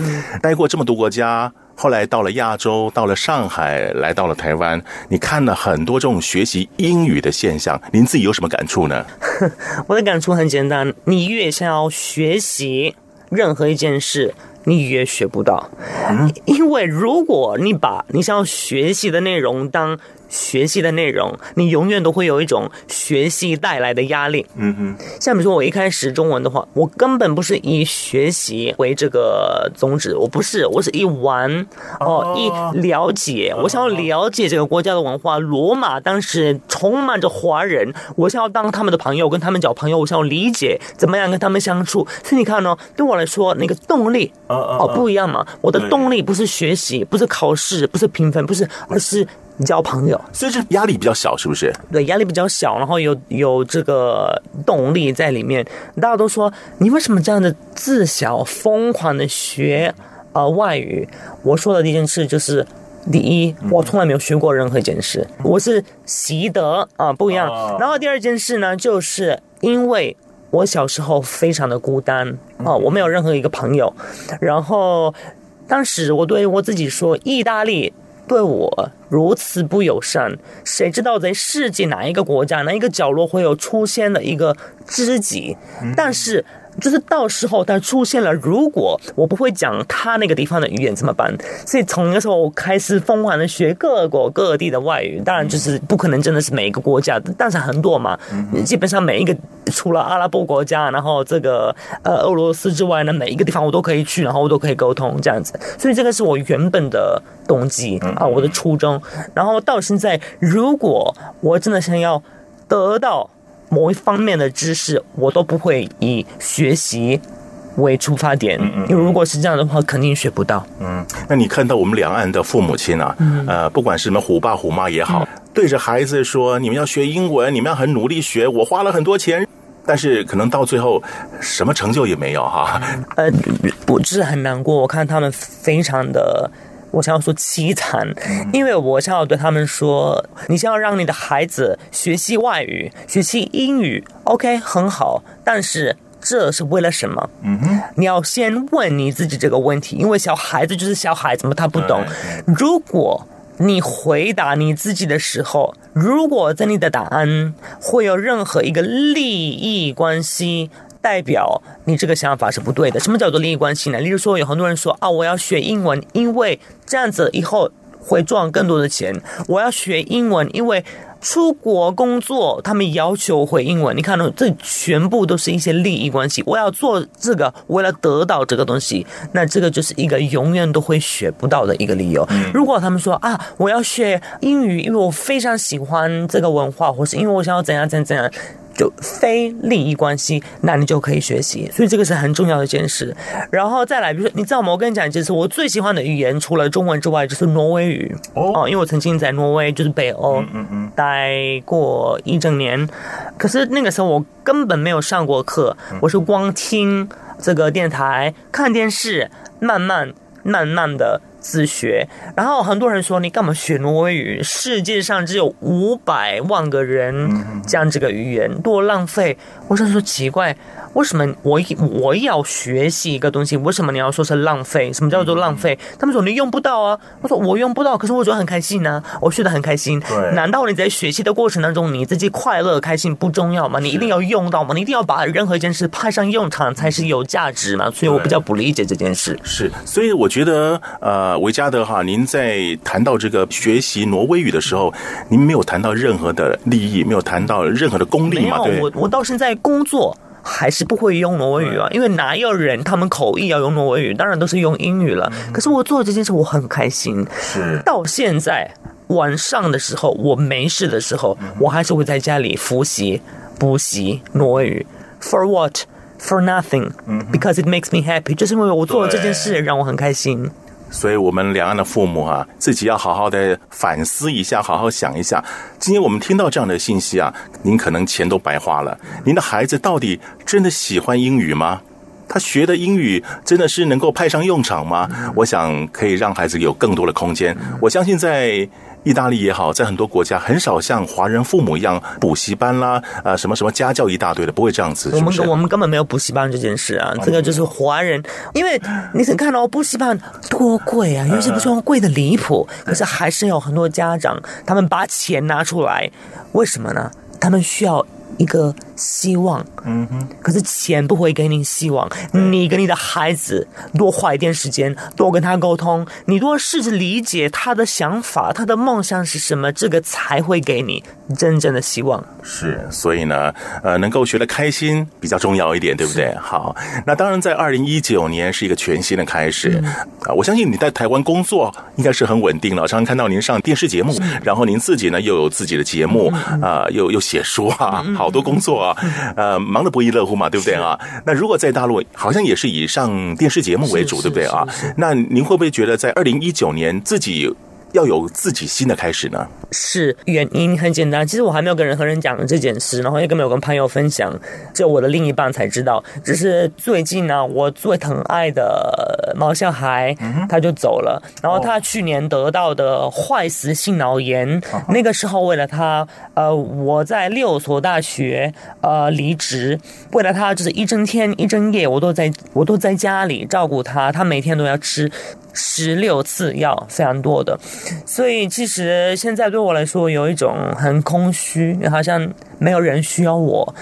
待过这么多国家。后来到了亚洲，到了上海，来到了台湾，你看了很多这种学习英语的现象，您自己有什么感触呢？*laughs* 我的感触很简单，你越想要学习任何一件事，你越学不到，嗯，因为如果你把你想要学习的内容当学习的内容，你永远都会有一种学习带来的压力。嗯哼，像比如说我一开始中文的话，我根本不是以学习为这个宗旨，我不是，我是以玩哦，一了解，我想要了解这个国家的文化。罗马当时充满着华人，我想要当他们的朋友，跟他们交朋友，我想要理解怎么样跟他们相处。所以你看呢，对我来说，那个动力哦不一样嘛。我的动力不是学习，不是考试，不是评分，不是，而是。交朋友，所以这压力比较小，是不是？对，压力比较小，然后有有这个动力在里面。大家都说你为什么这样的自小疯狂的学呃外语？我说的第一件事就是，第一，我从来没有学过任何一件事，我是习得啊不一样。然后第二件事呢，就是因为我小时候非常的孤单啊，我没有任何一个朋友。然后当时我对我自己说，意大利。对我如此不友善，谁知道在世界哪一个国家、哪一个角落会有出现的一个知己？但是。就是到时候他出现了，如果我不会讲他那个地方的语言怎么办？所以从那个时候我开始疯狂的学各国各地的外语，当然就是不可能真的是每一个国家，但是很多嘛，基本上每一个除了阿拉伯国家，然后这个呃俄罗斯之外呢，每一个地方我都可以去，然后我都可以沟通这样子。所以这个是我原本的动机啊，我的初衷。然后到现在，如果我真的想要得到。某一方面的知识，我都不会以学习为出发点，因为如果是这样的话，肯定学不到。嗯，那你看到我们两岸的父母亲啊，呃，不管是什么虎爸虎妈也好，对着孩子说：“你们要学英文，你们要很努力学。”我花了很多钱，但是可能到最后什么成就也没有哈。呃，不是很难过，我看他们非常的。我想要说凄惨，因为我想要对他们说，你想要让你的孩子学习外语、学习英语，OK，很好，但是这是为了什么？嗯哼，你要先问你自己这个问题，因为小孩子就是小孩子嘛，他不懂。如果你回答你自己的时候，如果在你的答案会有任何一个利益关系。代表你这个想法是不对的。什么叫做利益关系呢？例如说，有很多人说啊，我要学英文，因为这样子以后会赚更多的钱。我要学英文，因为出国工作，他们要求会英文。你看到这全部都是一些利益关系。我要做这个，为了得到这个东西，那这个就是一个永远都会学不到的一个理由。如果他们说啊，我要学英语，因为我非常喜欢这个文化，或是因为我想要怎样怎样怎样。就非利益关系，那你就可以学习，所以这个是很重要的一件事。然后再来，比如说，你知道吗？我跟你讲这次，我最喜欢的语言除了中文之外，就是挪威语哦，因为我曾经在挪威，就是北欧，嗯嗯，待过一整年。可是那个时候我根本没有上过课，我是光听这个电台、看电视，慢慢慢慢的。自学，然后很多人说，你干嘛学挪威语？世界上只有五百万个人讲这个语言，多浪费！我就说奇怪，为什么我我要学习一个东西？为什么你要说是浪费？什么叫做浪费？他们说你用不到啊。我说我用不到，可是我觉得很开心呢、啊，我学得很开心。对，难道你在学习的过程当中，你自己快乐开心不重要吗？你一定要用到吗？你一定要把任何一件事派上用场才是有价值吗？所以我比较不理解这件事。是，所以我觉得呃。维嘉德哈，您在谈到这个学习挪威语的时候，您没有谈到任何的利益，没有谈到任何的功利嘛？对，我我到现在工作还是不会用挪威语啊，因为哪有人他们口译要用挪威语，当然都是用英语了。可是我做这件事我很开心，是到现在晚上的时候我没事的时候，我还是会在家里复习补习挪威语。For what? For nothing. Because it makes me happy. 就是因为我做了这件事让我很开心。所以，我们两岸的父母啊，自己要好好的反思一下，好好想一下。今天我们听到这样的信息啊，您可能钱都白花了。您的孩子到底真的喜欢英语吗？他学的英语真的是能够派上用场吗？我想可以让孩子有更多的空间。我相信在。意大利也好，在很多国家很少像华人父母一样补习班啦，啊，什么什么家教一大堆的，不会这样子。我们我们根本没有补习班这件事啊，这个就是华人，因为你曾看到补习班多贵啊，有些补习班贵的离谱，可是还是有很多家长他们把钱拿出来，为什么呢？他们需要。一个希望，嗯哼，可是钱不会给你希望。你跟你的孩子多花一点时间，多跟他沟通，你多试着理解他的想法，他的梦想是什么，这个才会给你真正的希望。是，所以呢，呃，能够学得开心比较重要一点，对不对？好，那当然，在二零一九年是一个全新的开始啊，嗯。我相信你在台湾工作应该是很稳定了，常常看到您上电视节目，然后您自己呢又有自己的节目啊，呃，又又写书啊，好。好多工作啊，呃，忙得不亦乐乎嘛，对不对啊？那如果在大陆，好像也是以上电视节目为主，对不对啊？那您会不会觉得在二零一九年自己要有自己新的开始呢？是，原因很简单，其实我还没有跟任何人讲这件事，然后也跟没有跟朋友分享，只有我的另一半才知道。只是最近呢，我最疼爱的毛小孩他就走了，然后他去年得到的坏死性脑炎，那个时候为了他，呃，我在六所大学呃离职，为了他就是一整天一整夜，我都在我都在家里照顾他，他每天都要吃。十六次要，非常多的，所以其实现在对我来说有一种很空虚，好像没有人需要我。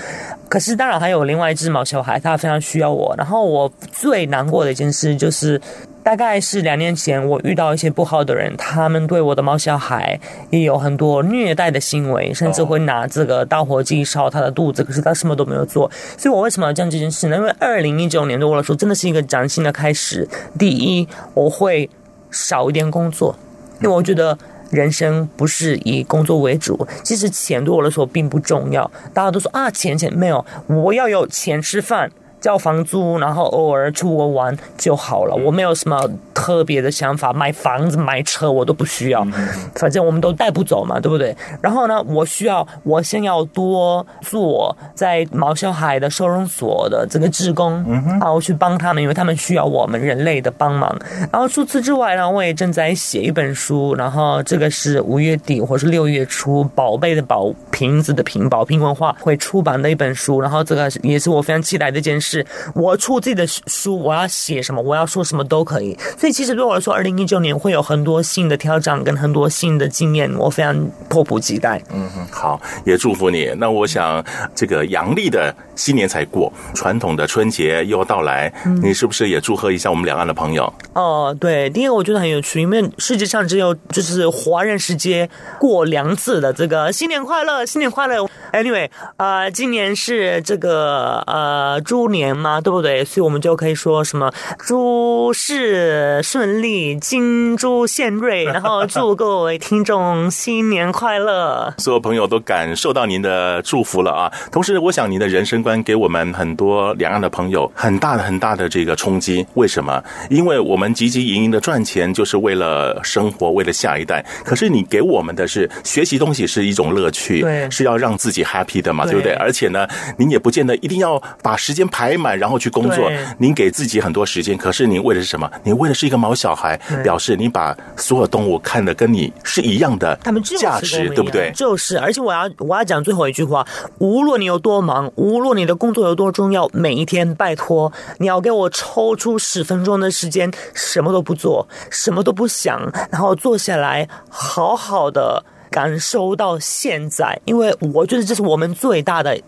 可是当然还有另外一只毛小孩，它非常需要我。然后我最难过的一件事就是。大概是两年前，我遇到一些不好的人，他们对我的毛小孩也有很多虐待的行为，甚至会拿这个打火机烧他的肚子，可是他什么都没有做。所以我为什么要讲这件事呢？因为二零一九年对我来说真的是一个崭新的开始。第一，我会少一点工作，因为我觉得人生不是以工作为主。其实钱对我来说并不重要，大家都说啊，钱钱没有，我要有钱吃饭。交房租，然后偶尔出国玩就好了。我没有什么特别的想法，买房子、买车我都不需要。反正我们都带不走嘛，对不对？然后呢，我需要，我先要多做在毛小海的收容所的这个职工，然后去帮他们，因为他们需要我们人类的帮忙。然后除此之外呢，我也正在写一本书，然后这个是五月底或是六月初，宝贝的宝，瓶子的瓶，宝瓶文化会出版的一本书。然后这个也是我非常期待的一件事。是我出自己的书，我要写什么，我要说什么都可以。所以其其实对我来说，二零一九年会有很多新的挑战跟很多新的经验，我非常迫不及待。嗯哼，好，也祝福你。那我想，这个阳历的新年才过，传统的春节又到来，嗯、你是不是也祝贺一下我们两岸的朋友？哦，对，第一个我觉得很有趣，因为世界上只有就是华人世界过两次的这个新年快乐，新年快乐。Anyway，呃，今年是这个呃猪年嘛，对不对？所以我们就可以说什么诸事顺利，金猪献瑞，然后祝各位听众新年快乐。*laughs* 所有朋友都感受到您的祝福了啊！同时，我想您的人生观给我们很多两岸的朋友很大的很大的这个冲击。为什么？因为我们汲汲营营的赚钱就是为了生活，为了下一代。可是你给我们的是学习东西是一种乐趣，对，是要让自己 happy 的嘛，对不对？而且呢，您也不见得一定要把时间排满，然后去工作。您给自己很多时间，可是您为的是什么？你为的是一个毛小孩，表示你把所有动物看得跟你是一样的，他们价值，对不对？就是，而且我要我要讲最后一句话：无论你有多忙，无论你的工作有多重要，每一天拜托你要给我抽出十分钟的时间，什么都不做，什么都不想，然后坐下来，好好的。感受到现在，因为我觉得这是我们最大的，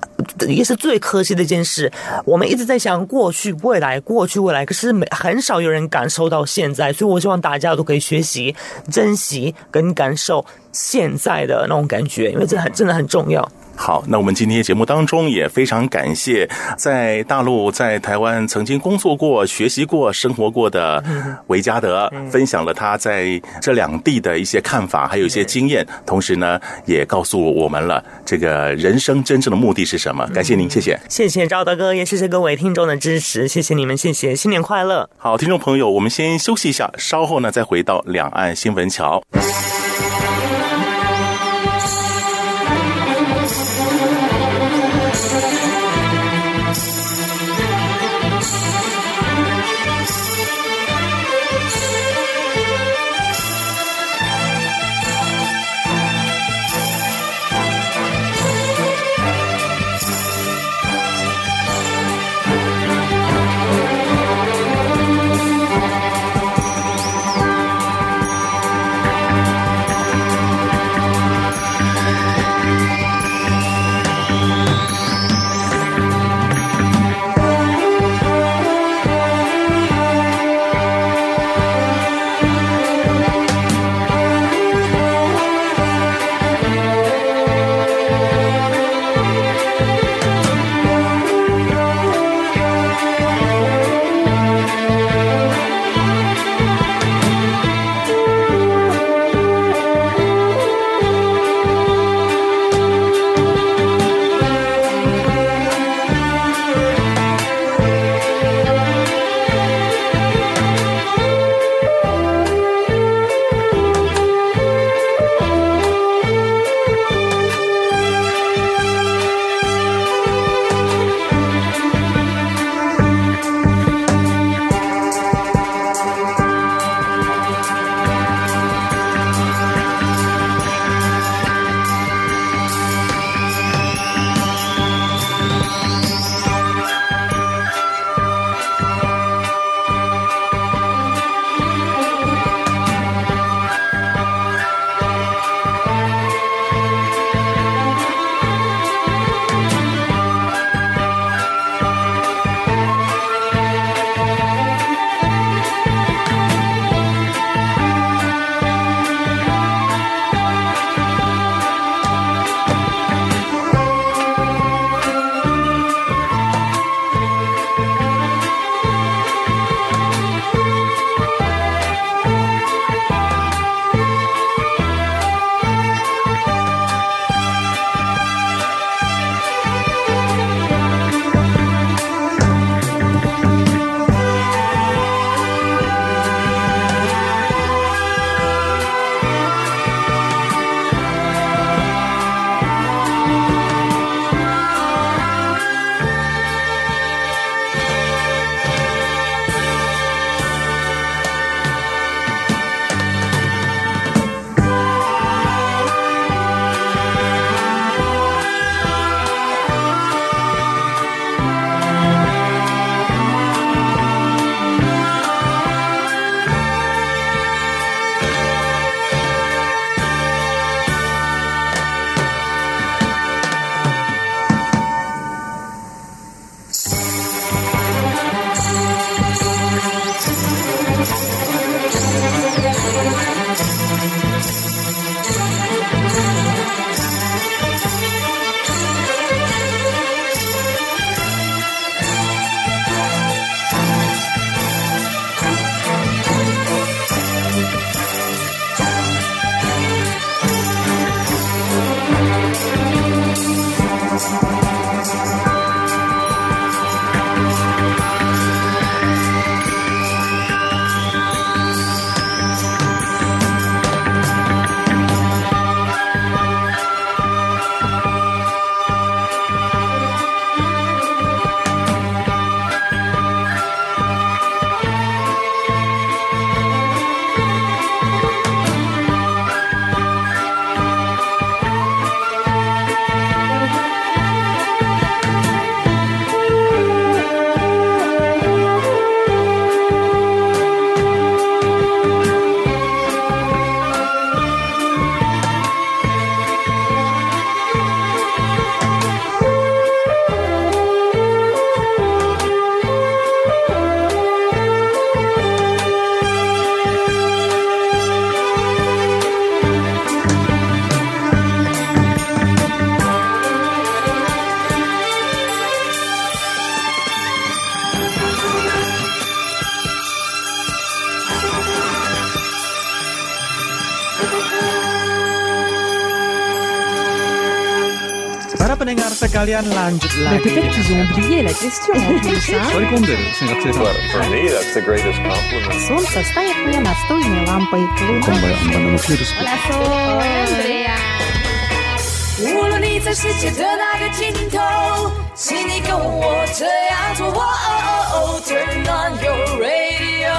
也是最可惜的一件事。我们一直在想过去、未来、过去、未来，可是没很少有人感受到现在。所以我希望大家都可以学习、珍惜跟感受现在的那种感觉，因为这很真的很重要。好，那我们今天节目当中也非常感谢在大陆、在台湾曾经工作过、学习过、生活过的维嘉德，分享了他在这两地的一些看法，还有一些经验，同时呢，也告诉我们了这个人生真正的目的是什么。感谢您，谢谢，谢谢赵大哥，也谢谢各位听众的支持，谢谢你们，谢谢，新年快乐。好，听众朋友，我们先休息一下，稍后呢再回到两岸新闻桥。sekalian lanjut Mais lagi. peut-être qu'ils ont oublié la question *laughs* en plus, hein Oli kumdel, sen katsotaan. But for me, that's the greatest compliment. Солнце стоит мне настольной лампой. Луна 无论你在世界的哪个尽头，请你跟我这样做。哦哦哦，Turn on your radio。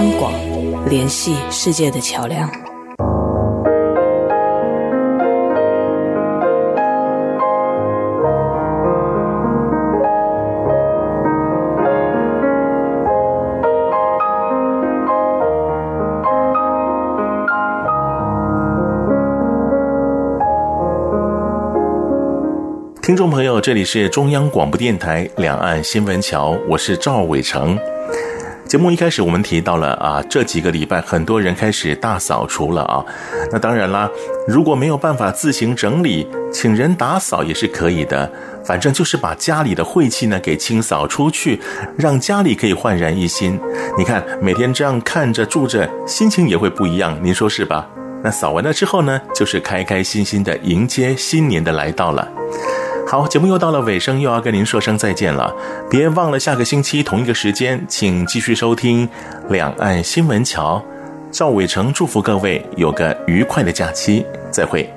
央广联系世界的桥梁。听众朋友，这里是中央广播电台两岸新闻桥，我是赵伟成。节目一开始我们提到了啊，这几个礼拜很多人开始大扫除了啊。那当然啦，如果没有办法自行整理，请人打扫也是可以的。反正就是把家里的晦气呢给清扫出去，让家里可以焕然一新。你看，每天这样看着住着，心情也会不一样，您说是吧？那扫完了之后呢，就是开开心心的迎接新年的来到了。好，节目又到了尾声，又要跟您说声再见了。别忘了下个星期同一个时间，请继续收听《两岸新闻桥》。赵伟成祝福各位有个愉快的假期，再会。